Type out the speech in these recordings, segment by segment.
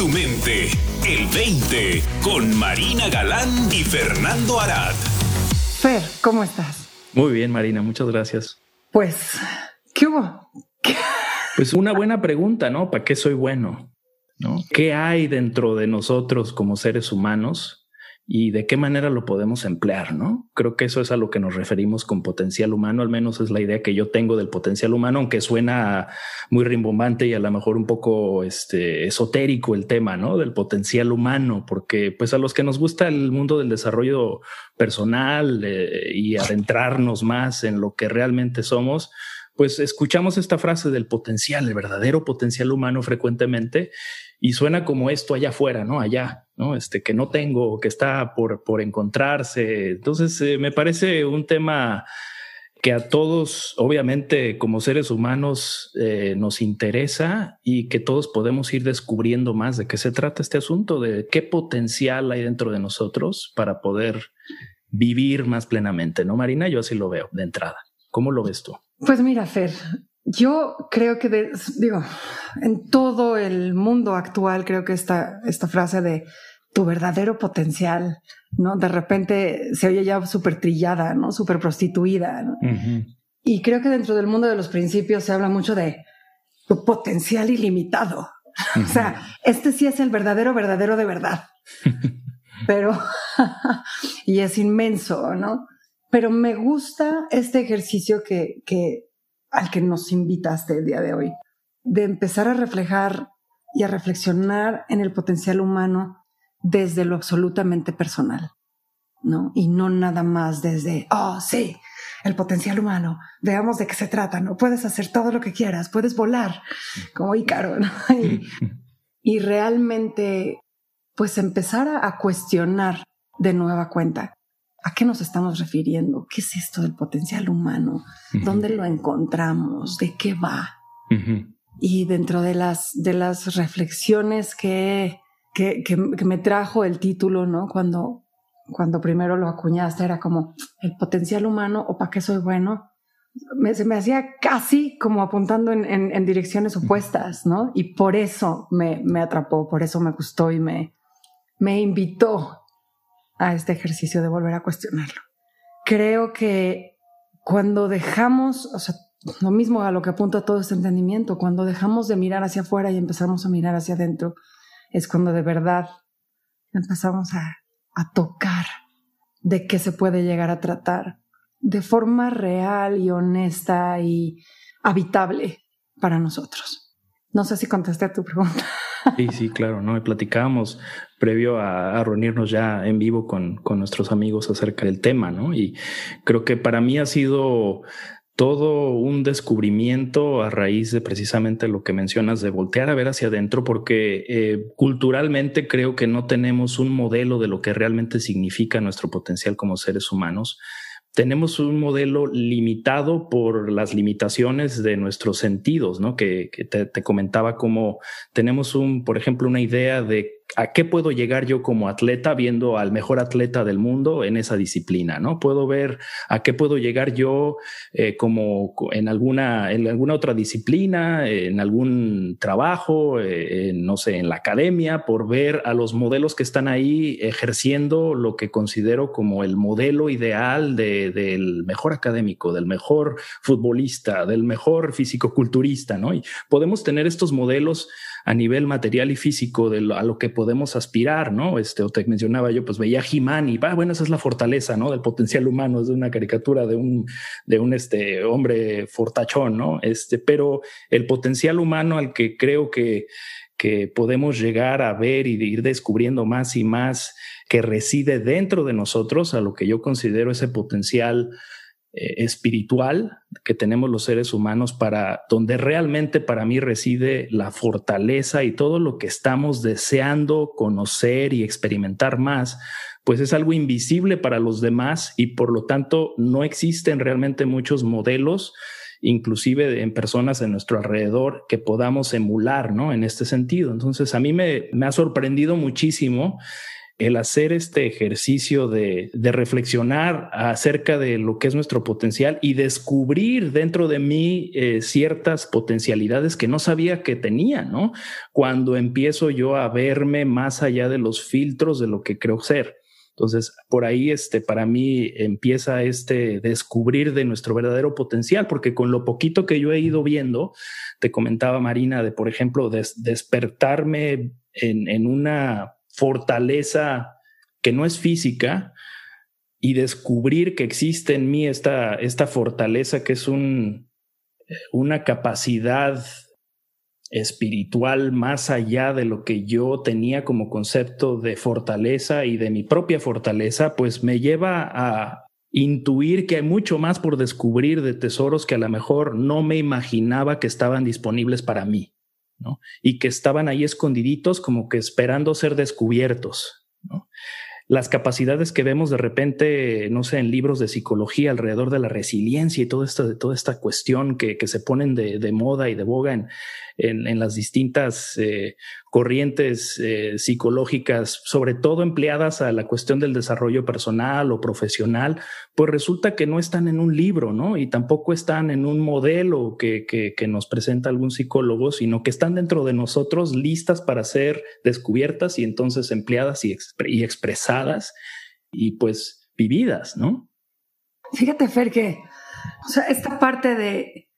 tu mente. El 20 con Marina Galán y Fernando Arad. Fer, ¿cómo estás? Muy bien, Marina, muchas gracias. Pues, ¿qué hubo? Pues una buena pregunta, ¿no? ¿Para qué soy bueno? ¿No? ¿Qué hay dentro de nosotros como seres humanos y de qué manera lo podemos emplear, ¿no? Creo que eso es a lo que nos referimos con potencial humano, al menos es la idea que yo tengo del potencial humano, aunque suena muy rimbombante y a lo mejor un poco este, esotérico el tema, ¿no? Del potencial humano, porque pues a los que nos gusta el mundo del desarrollo personal eh, y adentrarnos más en lo que realmente somos, pues escuchamos esta frase del potencial, el verdadero potencial humano frecuentemente y suena como esto allá afuera, ¿no? Allá, ¿no? Este que no tengo, que está por, por encontrarse. Entonces, eh, me parece un tema que a todos, obviamente, como seres humanos, eh, nos interesa y que todos podemos ir descubriendo más de qué se trata este asunto, de qué potencial hay dentro de nosotros para poder vivir más plenamente, ¿no, Marina? Yo así lo veo de entrada. ¿Cómo lo ves tú? Pues mira, Fer, yo creo que, digo, en todo el mundo actual, creo que esta, esta frase de tu verdadero potencial, ¿no? De repente se oye ya súper trillada, ¿no? Súper prostituida. ¿no? Y creo que dentro del mundo de los principios se habla mucho de tu potencial ilimitado. O sea, este sí es el verdadero, verdadero de verdad. Pero, y es inmenso, ¿no? Pero me gusta este ejercicio que, que al que nos invitaste el día de hoy, de empezar a reflejar y a reflexionar en el potencial humano desde lo absolutamente personal, ¿no? Y no nada más desde, oh, sí, el potencial humano, veamos de qué se trata, ¿no? Puedes hacer todo lo que quieras, puedes volar, como Ícaro, ¿no? Y, realmente, pues empezar a cuestionar de nueva cuenta ¿A qué nos estamos refiriendo? ¿Qué es esto del potencial humano? ¿Dónde lo encontramos? ¿De qué va? Y dentro de las, de las reflexiones que, que, que, me trajo el título, ¿no? Cuando, cuando primero lo acuñaste, era como el potencial humano o para qué soy bueno. Me, se me hacía casi como apuntando en, en, en direcciones opuestas, ¿no? Y por eso me, me atrapó, por eso me gustó y me, me invitó a este ejercicio de volver a cuestionarlo. Creo que cuando dejamos, o sea, lo mismo a lo que apunta todo este entendimiento, cuando dejamos de mirar hacia afuera y empezamos a mirar hacia adentro, es cuando de verdad empezamos a, a tocar de qué se puede llegar a tratar de forma real y honesta y habitable para nosotros. No sé si contesté a tu pregunta. Sí, sí, claro, ¿no? Y platicábamos previo a, reunirnos ya en vivo con, con nuestros amigos acerca del tema, ¿no? Y creo que para mí ha sido todo un descubrimiento a raíz de precisamente lo que mencionas de voltear a ver hacia adentro, porque eh, culturalmente creo que no tenemos un modelo de lo que realmente significa nuestro potencial como seres humanos tenemos un modelo limitado por las limitaciones de nuestros sentidos, ¿no? Que, te, te, comentaba como tenemos un, por ejemplo, una idea de ¿A qué puedo llegar yo como atleta viendo al mejor atleta del mundo en esa disciplina? ¿No? Puedo ver a qué puedo llegar yo eh, como en alguna, en alguna otra disciplina, en algún trabajo, eh, no sé, en la academia, por ver a los modelos que están ahí ejerciendo lo que considero como el modelo ideal de, del mejor académico, del mejor futbolista, del mejor fisicoculturista, ¿no? Y podemos tener estos modelos a nivel material y físico de a lo que podemos aspirar, ¿no? Este, o te mencionaba yo, pues veía He-Man y, ah, bueno, esa es la fortaleza, ¿no? Del potencial humano, es de una caricatura de un, de un, este, hombre fortachón, ¿no? Este, pero el potencial humano al que creo que, que podemos llegar a ver y ir descubriendo más y más que reside dentro de nosotros, a lo que yo considero ese potencial eh, espiritual que tenemos los seres humanos para donde realmente para mí reside la fortaleza y todo lo que estamos deseando conocer y experimentar más, pues es algo invisible para los demás y por lo tanto no existen realmente muchos modelos inclusive en personas en nuestro alrededor que podamos emular, ¿no? En este sentido. Entonces, a mí me, me ha sorprendido muchísimo el hacer este ejercicio de, reflexionar acerca de lo que es nuestro potencial y descubrir dentro de mí eh, ciertas potencialidades que no sabía que tenía, ¿no? Cuando empiezo yo a verme más allá de los filtros de lo que creo ser. Entonces, por ahí, este, para mí empieza este descubrir de nuestro verdadero potencial, porque con lo poquito que yo he ido viendo, te comentaba Marina, de, por ejemplo, despertarme en, en una fortaleza que no es física y descubrir que existe en mí esta, esta fortaleza que es un, una capacidad espiritual más allá de lo que yo tenía como concepto de fortaleza y de mi propia fortaleza, pues me lleva a intuir que hay mucho más por descubrir de tesoros que a lo mejor no me imaginaba que estaban disponibles para mí. Y que estaban ahí escondiditos como que esperando ser descubiertos, Las capacidades que vemos de repente, no sé, en libros de psicología alrededor de la resiliencia y toda esta, toda esta cuestión que, se ponen de, moda y de boga en, en, las distintas eh, corrientes eh, psicológicas, sobre todo empleadas a la cuestión del desarrollo personal o profesional, pues resulta que no están en un libro, ¿no? Y tampoco están en un modelo que, que, nos presenta algún psicólogo, sino que están dentro de nosotros listas para ser descubiertas y entonces empleadas y, expresadas y pues vividas, ¿no? Fíjate, Fer, que esta parte de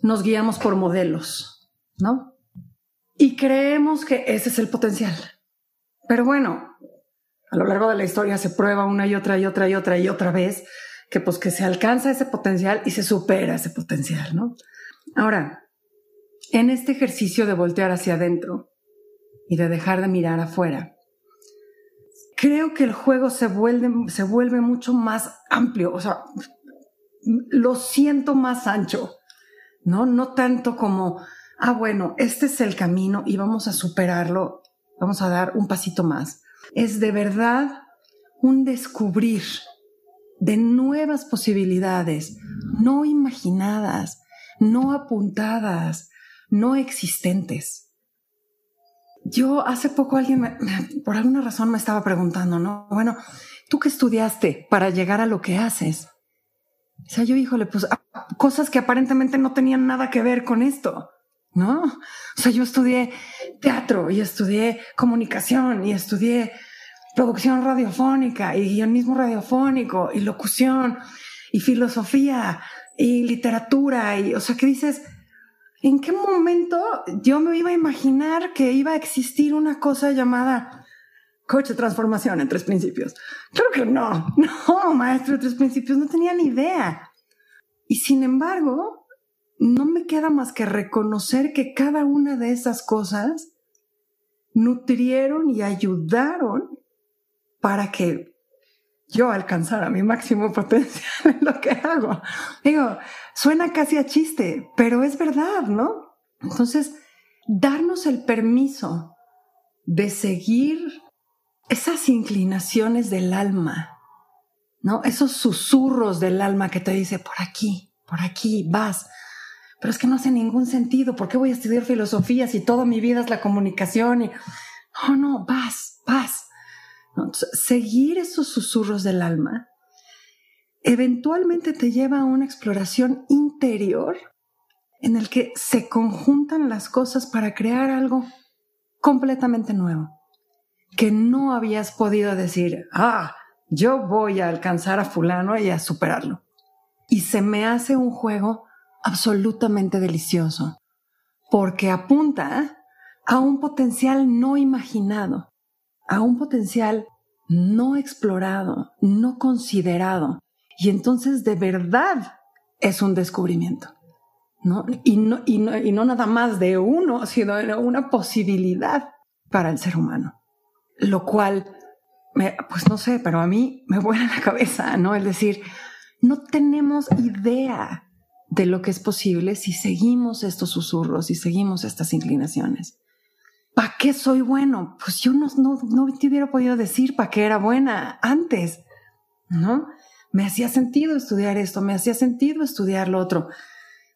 nos guiamos por modelos. ¿no? Y creemos que ese es el potencial. Pero bueno, a lo largo de la historia se prueba una y otra y otra y otra y otra vez que pues que se alcanza ese potencial y se supera ese potencial, ¿no? Ahora, en este ejercicio de voltear hacia adentro y de dejar de mirar afuera, creo que el juego se vuelve, se vuelve mucho más amplio, o sea, lo siento más ancho, ¿no? No tanto como ah, bueno, este es el camino y vamos a superarlo, vamos a dar un pasito más. Es de verdad un descubrir de nuevas posibilidades, no imaginadas, no apuntadas, no existentes. Yo hace poco alguien, por alguna razón me estaba preguntando, ¿no? Bueno, ¿tú qué estudiaste para llegar a lo que haces? O sea, yo, híjole, pues cosas que aparentemente no tenían nada que ver con esto. ¿No? O sea, yo estudié teatro y estudié comunicación y estudié producción radiofónica y guionismo radiofónico y locución y filosofía y literatura y, o sea, que dices, ¿en qué momento yo me iba a imaginar que iba a existir una cosa llamada coach de transformación en tres principios? Creo que no, no, maestro de tres principios, no tenía ni idea. Y sin embargo, no me queda más que reconocer que cada una de esas cosas nutrieron y ayudaron para que yo alcanzara mi máximo potencial en lo que hago. Digo, suena casi a chiste, pero es verdad, ¿no? Entonces, darnos el permiso de seguir esas inclinaciones del alma, ¿no? Esos susurros del alma que te dice, por aquí, por aquí, vas pero es que no hace ningún sentido. ¿Por qué voy a estudiar filosofía si toda mi vida es la comunicación? Y, oh, no, vas, vas. seguir esos susurros del alma eventualmente te lleva a una exploración interior en el que se conjuntan las cosas para crear algo completamente nuevo, que no habías podido decir, ah, yo voy a alcanzar a fulano y a superarlo. Y se me hace un juego absolutamente delicioso, porque apunta a un potencial no imaginado, a un potencial no explorado, no considerado, y entonces de verdad es un descubrimiento. ¿no? Y, no, y, no, y no nada más de uno, sino una posibilidad para el ser humano. Lo cual, pues no sé, pero a mí me vuela la cabeza, ¿no? Es decir, no tenemos idea de lo que es posible si seguimos estos susurros y seguimos estas inclinaciones. ¿Para qué soy bueno? Pues yo no, no, no te hubiera podido decir para qué era buena antes, ¿no? Me hacía sentido estudiar esto, me hacía sentido estudiar lo otro.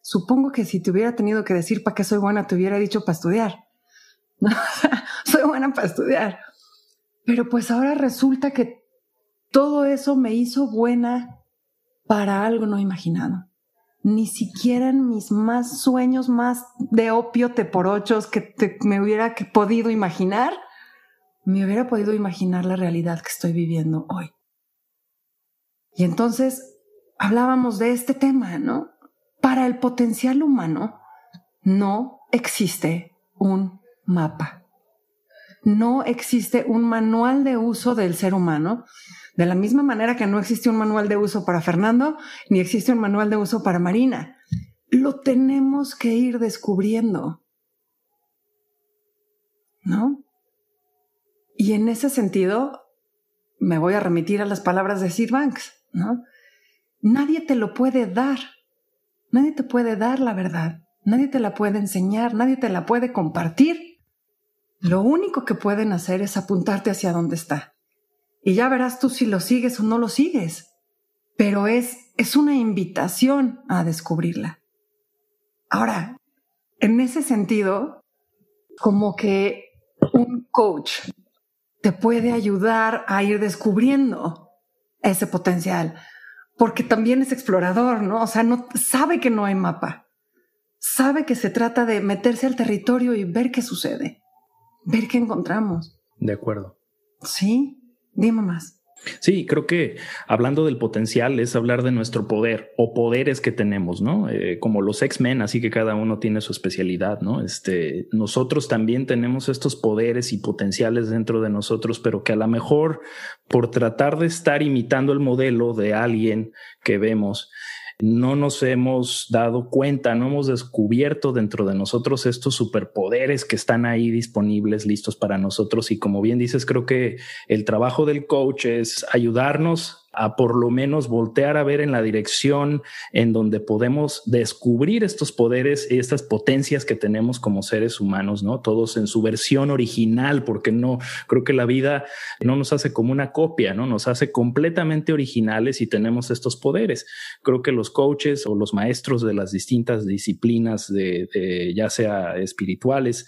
Supongo que si te hubiera tenido que decir para qué soy buena, te hubiera dicho para estudiar. soy buena para estudiar. Pero pues ahora resulta que todo eso me hizo buena para algo no imaginado. Ni siquiera en mis más sueños más de opio te por ochos que me hubiera podido imaginar, me hubiera podido imaginar la realidad que estoy viviendo hoy. Y entonces hablábamos de este tema, ¿no? Para el potencial humano no existe un mapa. No existe un manual de uso del ser humano de la misma manera que no existe un manual de uso para Fernando, ni existe un manual de uso para Marina. Lo tenemos que ir descubriendo. ¿No? Y en ese sentido, me voy a remitir a las palabras de Sir Banks, ¿no? Nadie te lo puede dar. Nadie te puede dar la verdad. Nadie te la puede enseñar. Nadie te la puede compartir. Lo único que pueden hacer es apuntarte hacia dónde está y ya verás tú si lo sigues o no lo sigues. Pero es, es una invitación a descubrirla. Ahora, en ese sentido, como que un coach te puede ayudar a ir descubriendo ese potencial, porque también es explorador, ¿no? O sea, no sabe que no hay mapa. Sabe que se trata de meterse al territorio y ver qué sucede, ver qué encontramos. De acuerdo. Sí. Dime más. Sí, creo que hablando del potencial es hablar de nuestro poder o poderes que tenemos, ¿no? Eh, como los X-Men, así que cada uno tiene su especialidad, ¿no? Este, nosotros también tenemos estos poderes y potenciales dentro de nosotros, pero que a lo mejor por tratar de estar imitando el modelo de alguien que vemos, no nos hemos dado cuenta, no hemos descubierto dentro de nosotros estos superpoderes que están ahí disponibles, listos para nosotros. Y como bien dices, creo que el trabajo del coach es ayudarnos a por lo menos voltear a ver en la dirección en donde podemos descubrir estos poderes y estas potencias que tenemos como seres humanos, ¿no? Todos en su versión original, porque no creo que la vida no nos hace como una copia, ¿no? Nos hace completamente originales y tenemos estos poderes. Creo que los coaches o los maestros de las distintas disciplinas de, ya sea espirituales,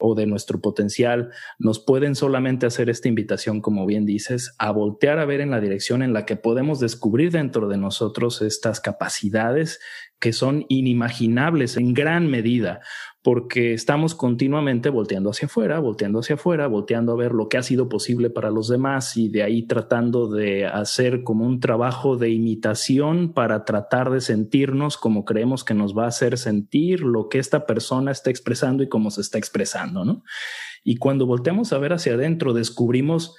o de nuestro potencial, nos pueden solamente hacer esta invitación, como bien dices, a voltear a ver en la dirección en la que podemos descubrir dentro de nosotros estas capacidades que son inimaginables en gran medida, porque estamos continuamente volteando hacia afuera, volteando hacia afuera, volteando a ver lo que ha sido posible para los demás y de ahí tratando de hacer como un trabajo de imitación para tratar de sentirnos como creemos que nos va a hacer sentir lo que esta persona está expresando y cómo se está expresando, ¿no? Y cuando volteamos a ver hacia adentro, descubrimos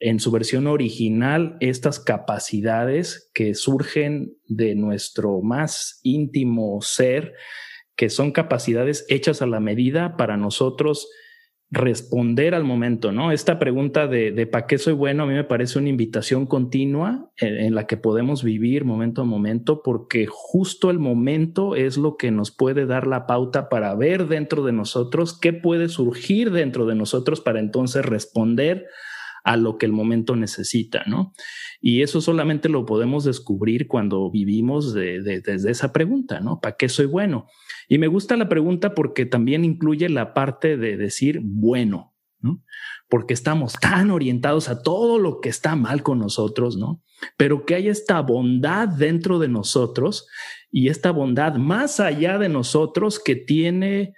en su versión original estas capacidades que surgen de nuestro más íntimo ser, que son capacidades hechas a la medida para nosotros responder al momento, ¿no? Esta pregunta de, de ¿para qué soy bueno? A mí me parece una invitación continua en, en, la que podemos vivir momento a momento, porque justo el momento es lo que nos puede dar la pauta para ver dentro de nosotros qué puede surgir dentro de nosotros para entonces responder a lo que el momento necesita, ¿no? Y eso solamente lo podemos descubrir cuando vivimos desde esa pregunta, ¿no? ¿Para qué soy bueno? Y me gusta la pregunta porque también incluye la parte de decir bueno, ¿no? Porque estamos tan orientados a todo lo que está mal con nosotros, ¿no? Pero que hay esta bondad dentro de nosotros y esta bondad más allá de nosotros que tiene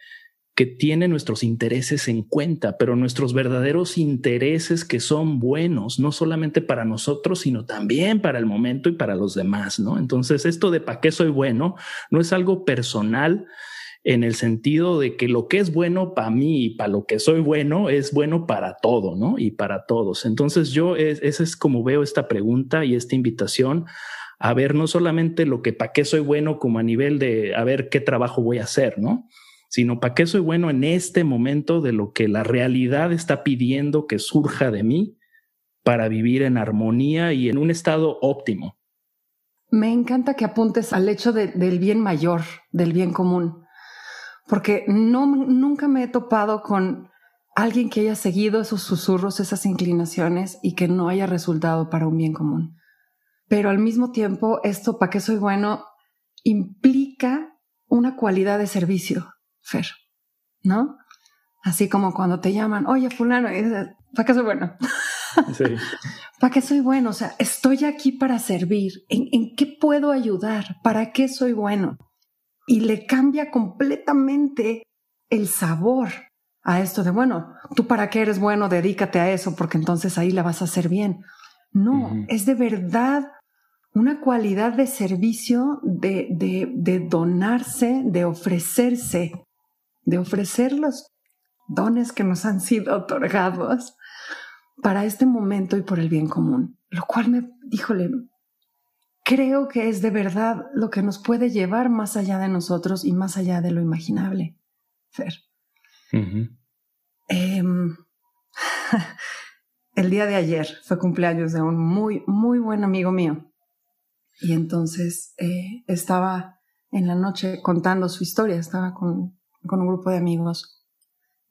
que tiene nuestros intereses en cuenta, pero nuestros verdaderos intereses que son buenos, no solamente para nosotros, sino también para el momento y para los demás, ¿no? Entonces, esto de para qué soy bueno no es algo personal en el sentido de que lo que es bueno para mí y para lo que soy bueno es bueno para todo, ¿no? Y para todos. Entonces, yo, es, ese es como veo esta pregunta y esta invitación a ver no solamente lo que para qué soy bueno como a nivel de a ver qué trabajo voy a hacer, ¿no? Sino para qué soy bueno en este momento de lo que la realidad está pidiendo que surja de mí para vivir en armonía y en un estado óptimo. Me encanta que apuntes al hecho del bien mayor, del bien común, porque no, nunca me he topado con alguien que haya seguido esos susurros, esas inclinaciones y que no haya resultado para un bien común. Pero al mismo tiempo, esto, ¿para qué soy bueno? implica una cualidad de servicio Fer, ¿no? Así como cuando te llaman, oye, fulano, ¿para qué soy bueno? ¿Para qué soy bueno? O sea, estoy aquí para servir. ¿En, ¿En qué puedo ayudar? ¿Para qué soy bueno? Y le cambia completamente el sabor a esto de, bueno, tú para qué eres bueno, dedícate a eso, porque entonces ahí la vas a hacer bien. No, es de verdad una cualidad de servicio, de, de, de, donarse, de ofrecerse, de ofrecer los dones que nos han sido otorgados para este momento y por el bien común. Lo cual me, díjole, creo que es de verdad lo que nos puede llevar más allá de nosotros y más allá de lo imaginable. Fer. Em, el día de ayer fue cumpleaños de un muy, muy buen amigo mío. Y entonces eh, estaba en la noche contando su historia, estaba con, con un grupo de amigos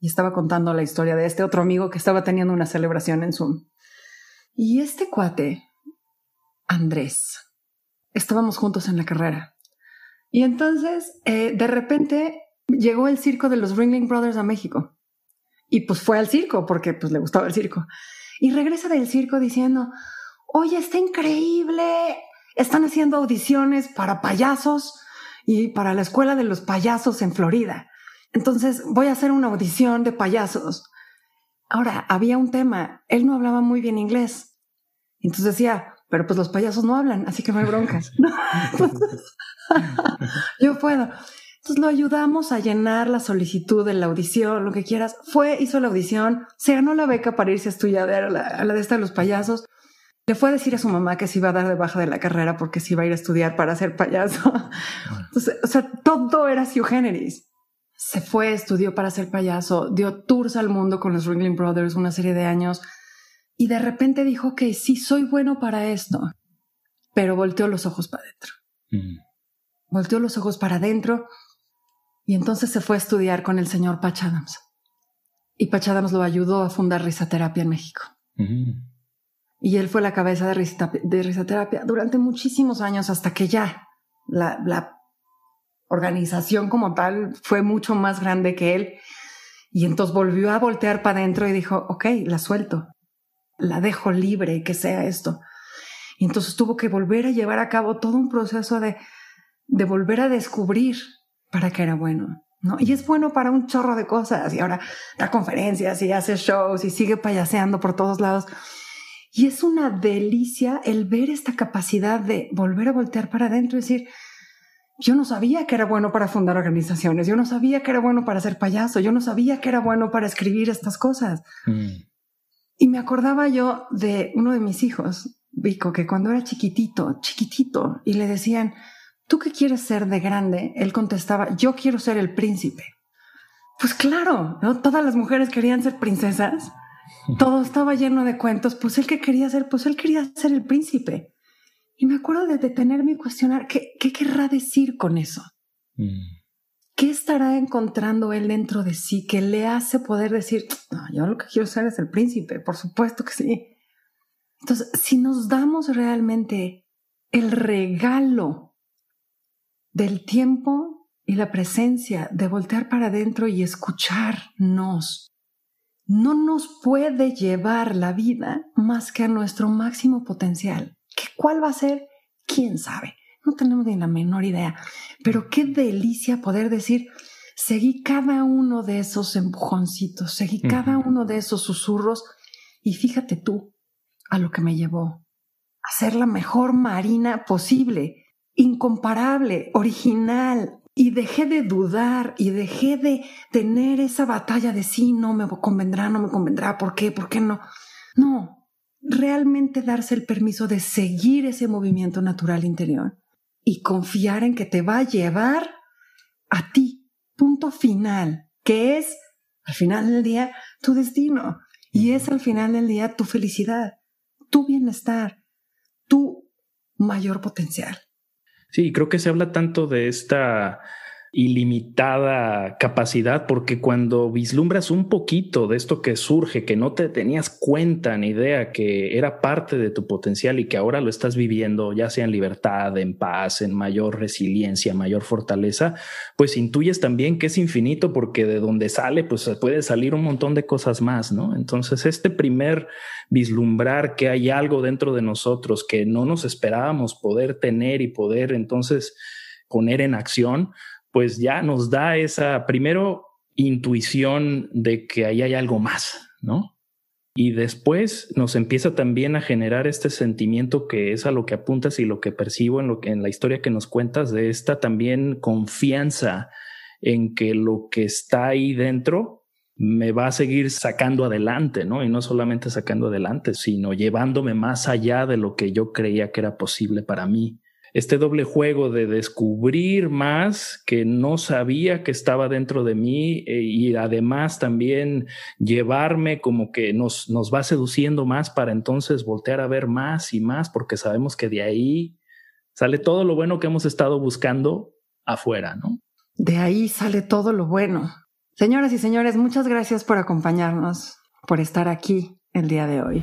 y estaba contando la historia de este otro amigo que estaba teniendo una celebración en Zoom. Y este cuate, Andrés, estábamos juntos en la carrera. Y entonces, eh, de repente, llegó el circo de los Ringling Brothers a México. Y pues fue al circo porque pues le gustaba el circo. Y regresa del circo diciendo, oye, está increíble. Están haciendo audiciones para payasos y para la escuela de los payasos en Florida. Entonces voy a hacer una audición de payasos. Ahora, había un tema. Él no hablaba muy bien inglés. Entonces decía, pero pues los payasos no hablan, así que no hay broncas. Yo puedo. Entonces lo ayudamos a llenar la solicitud de la audición, lo que quieras. Fue, hizo la audición, se ganó la beca para irse a estudiar a la, a la de esta de los payasos. Le fue a decir a su mamá que se iba a dar de baja de la carrera porque se iba a ir a estudiar para ser payaso. Entonces, o sea, todo era su generis. Se fue, estudió para ser payaso, dio tours al mundo con los Ringling Brothers una serie de años y de repente dijo que sí soy bueno para esto, pero volteó los ojos para adentro. Mm. Volteó los ojos para adentro y entonces se fue a estudiar con el señor Patch Adams. Y Patch Adams lo ayudó a fundar Risaterapia en México. Y él fue la cabeza de, Risaterapia durante muchísimos años hasta que ya la, la organización como tal fue mucho más grande que él. Y entonces volvió a voltear para adentro y dijo, ok, la suelto, la dejo libre, que sea esto. Y entonces tuvo que volver a llevar a cabo todo un proceso de, de volver a descubrir para que era bueno. ¿no? Y es bueno para un chorro de cosas. Y ahora da conferencias y hace shows y sigue payaseando por todos lados. Y es una delicia el ver esta capacidad de volver a voltear para adentro y decir, yo no sabía que era bueno para fundar organizaciones, yo no sabía que era bueno para ser payaso, yo no sabía que era bueno para escribir estas cosas. Mm. Y me acordaba yo de uno de mis hijos, Vico, que cuando era chiquitito, chiquitito, y le decían, ¿tú qué quieres ser de grande? Él contestaba, yo quiero ser el príncipe. Pues claro, ¿no? Todas las mujeres querían ser princesas. Todo estaba lleno de cuentos. Pues él que quería ser, pues él quería ser el príncipe. Y me acuerdo de detenerme y cuestionar qué, qué querrá decir con eso. Mm. ¿Qué estará encontrando él dentro de sí que le hace poder decir, no, yo lo que quiero ser es el príncipe? Por supuesto que sí. Entonces, si nos damos realmente el regalo del tiempo y la presencia de voltear para adentro y escucharnos. No nos puede llevar la vida más que a nuestro máximo potencial. ¿Qué cuál va a ser? ¿Quién sabe? No tenemos ni la menor idea. Pero qué delicia poder decir, seguí cada uno de esos empujoncitos, seguí cada uno de esos susurros y fíjate tú a lo que me llevó. A ser la mejor marina posible incomparable, original, y dejé de dudar y dejé de tener esa batalla de sí, no me convendrá, no me convendrá, ¿por qué? ¿Por qué no? No, realmente darse el permiso de seguir ese movimiento natural interior y confiar en que te va a llevar a ti, punto final, que es al final del día tu destino. Y es al final del día tu felicidad, tu bienestar, tu mayor potencial. Sí, creo que se habla tanto de esta ilimitada capacidad, porque cuando vislumbras un poquito de esto que surge, que no te tenías cuenta ni idea que era parte de tu potencial y que ahora lo estás viviendo, ya sea en libertad, en paz, en mayor resiliencia, mayor fortaleza, pues intuyes también que es infinito porque de donde sale, pues puede salir un montón de cosas más, ¿no? Entonces, este primer vislumbrar que hay algo dentro de nosotros que no nos esperábamos poder tener y poder entonces poner en acción, pues ya nos da esa, primero, intuición de que ahí hay algo más, ¿no? Y después nos empieza también a generar este sentimiento que es a lo que apuntas y lo que percibo en lo que en la historia que nos cuentas de esta también confianza en que lo que está ahí dentro me va a seguir sacando adelante, ¿no? Y no solamente sacando adelante, sino llevándome más allá de lo que yo creía que era posible para mí este doble juego de descubrir más que no sabía que estaba dentro de mí eh, y además también llevarme como que nos, nos va seduciendo más para entonces voltear a ver más y más porque sabemos que de ahí sale todo lo bueno que hemos estado buscando afuera, ¿no? De ahí sale todo lo bueno. Señoras y señores, muchas gracias por acompañarnos, por estar aquí el día de hoy.